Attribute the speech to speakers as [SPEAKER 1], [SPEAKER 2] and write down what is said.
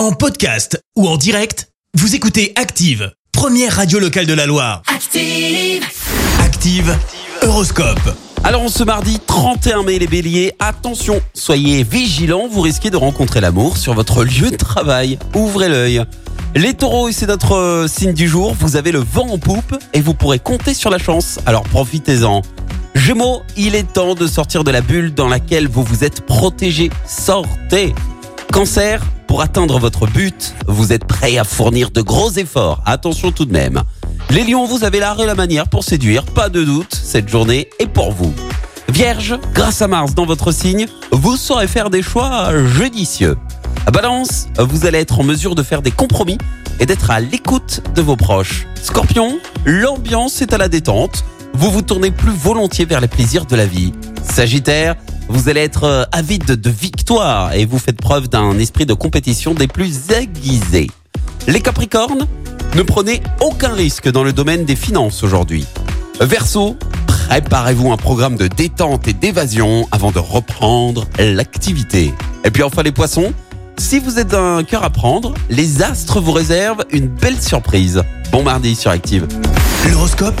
[SPEAKER 1] En podcast ou en direct, vous écoutez Active, première radio locale de la Loire.
[SPEAKER 2] Active.
[SPEAKER 1] Active, Horoscope.
[SPEAKER 3] Alors, ce mardi 31 mai, les béliers, attention, soyez vigilants, vous risquez de rencontrer l'amour sur votre lieu de travail. Ouvrez l'œil. Les taureaux, et c'est notre euh, signe du jour, vous avez le vent en poupe et vous pourrez compter sur la chance, alors profitez-en. Gémeaux, il est temps de sortir de la bulle dans laquelle vous vous êtes protégé. Sortez Cancer, pour atteindre votre but, vous êtes prêt à fournir de gros efforts. Attention tout de même. Les lions, vous avez l'art et la manière pour séduire, pas de doute, cette journée est pour vous. Vierge, grâce à Mars dans votre signe, vous saurez faire des choix judicieux. Balance, vous allez être en mesure de faire des compromis et d'être à l'écoute de vos proches. Scorpion, l'ambiance est à la détente, vous vous tournez plus volontiers vers les plaisirs de la vie. Sagittaire, vous allez être euh, avide de victoire et vous faites preuve d'un esprit de compétition des plus aiguisés. Les Capricornes, ne prenez aucun risque dans le domaine des finances aujourd'hui. Verseau, préparez-vous un programme de détente et d'évasion avant de reprendre l'activité. Et puis enfin les Poissons, si vous êtes d'un cœur à prendre, les astres vous réservent une belle surprise. Bon mardi sur Active.
[SPEAKER 1] L'horoscope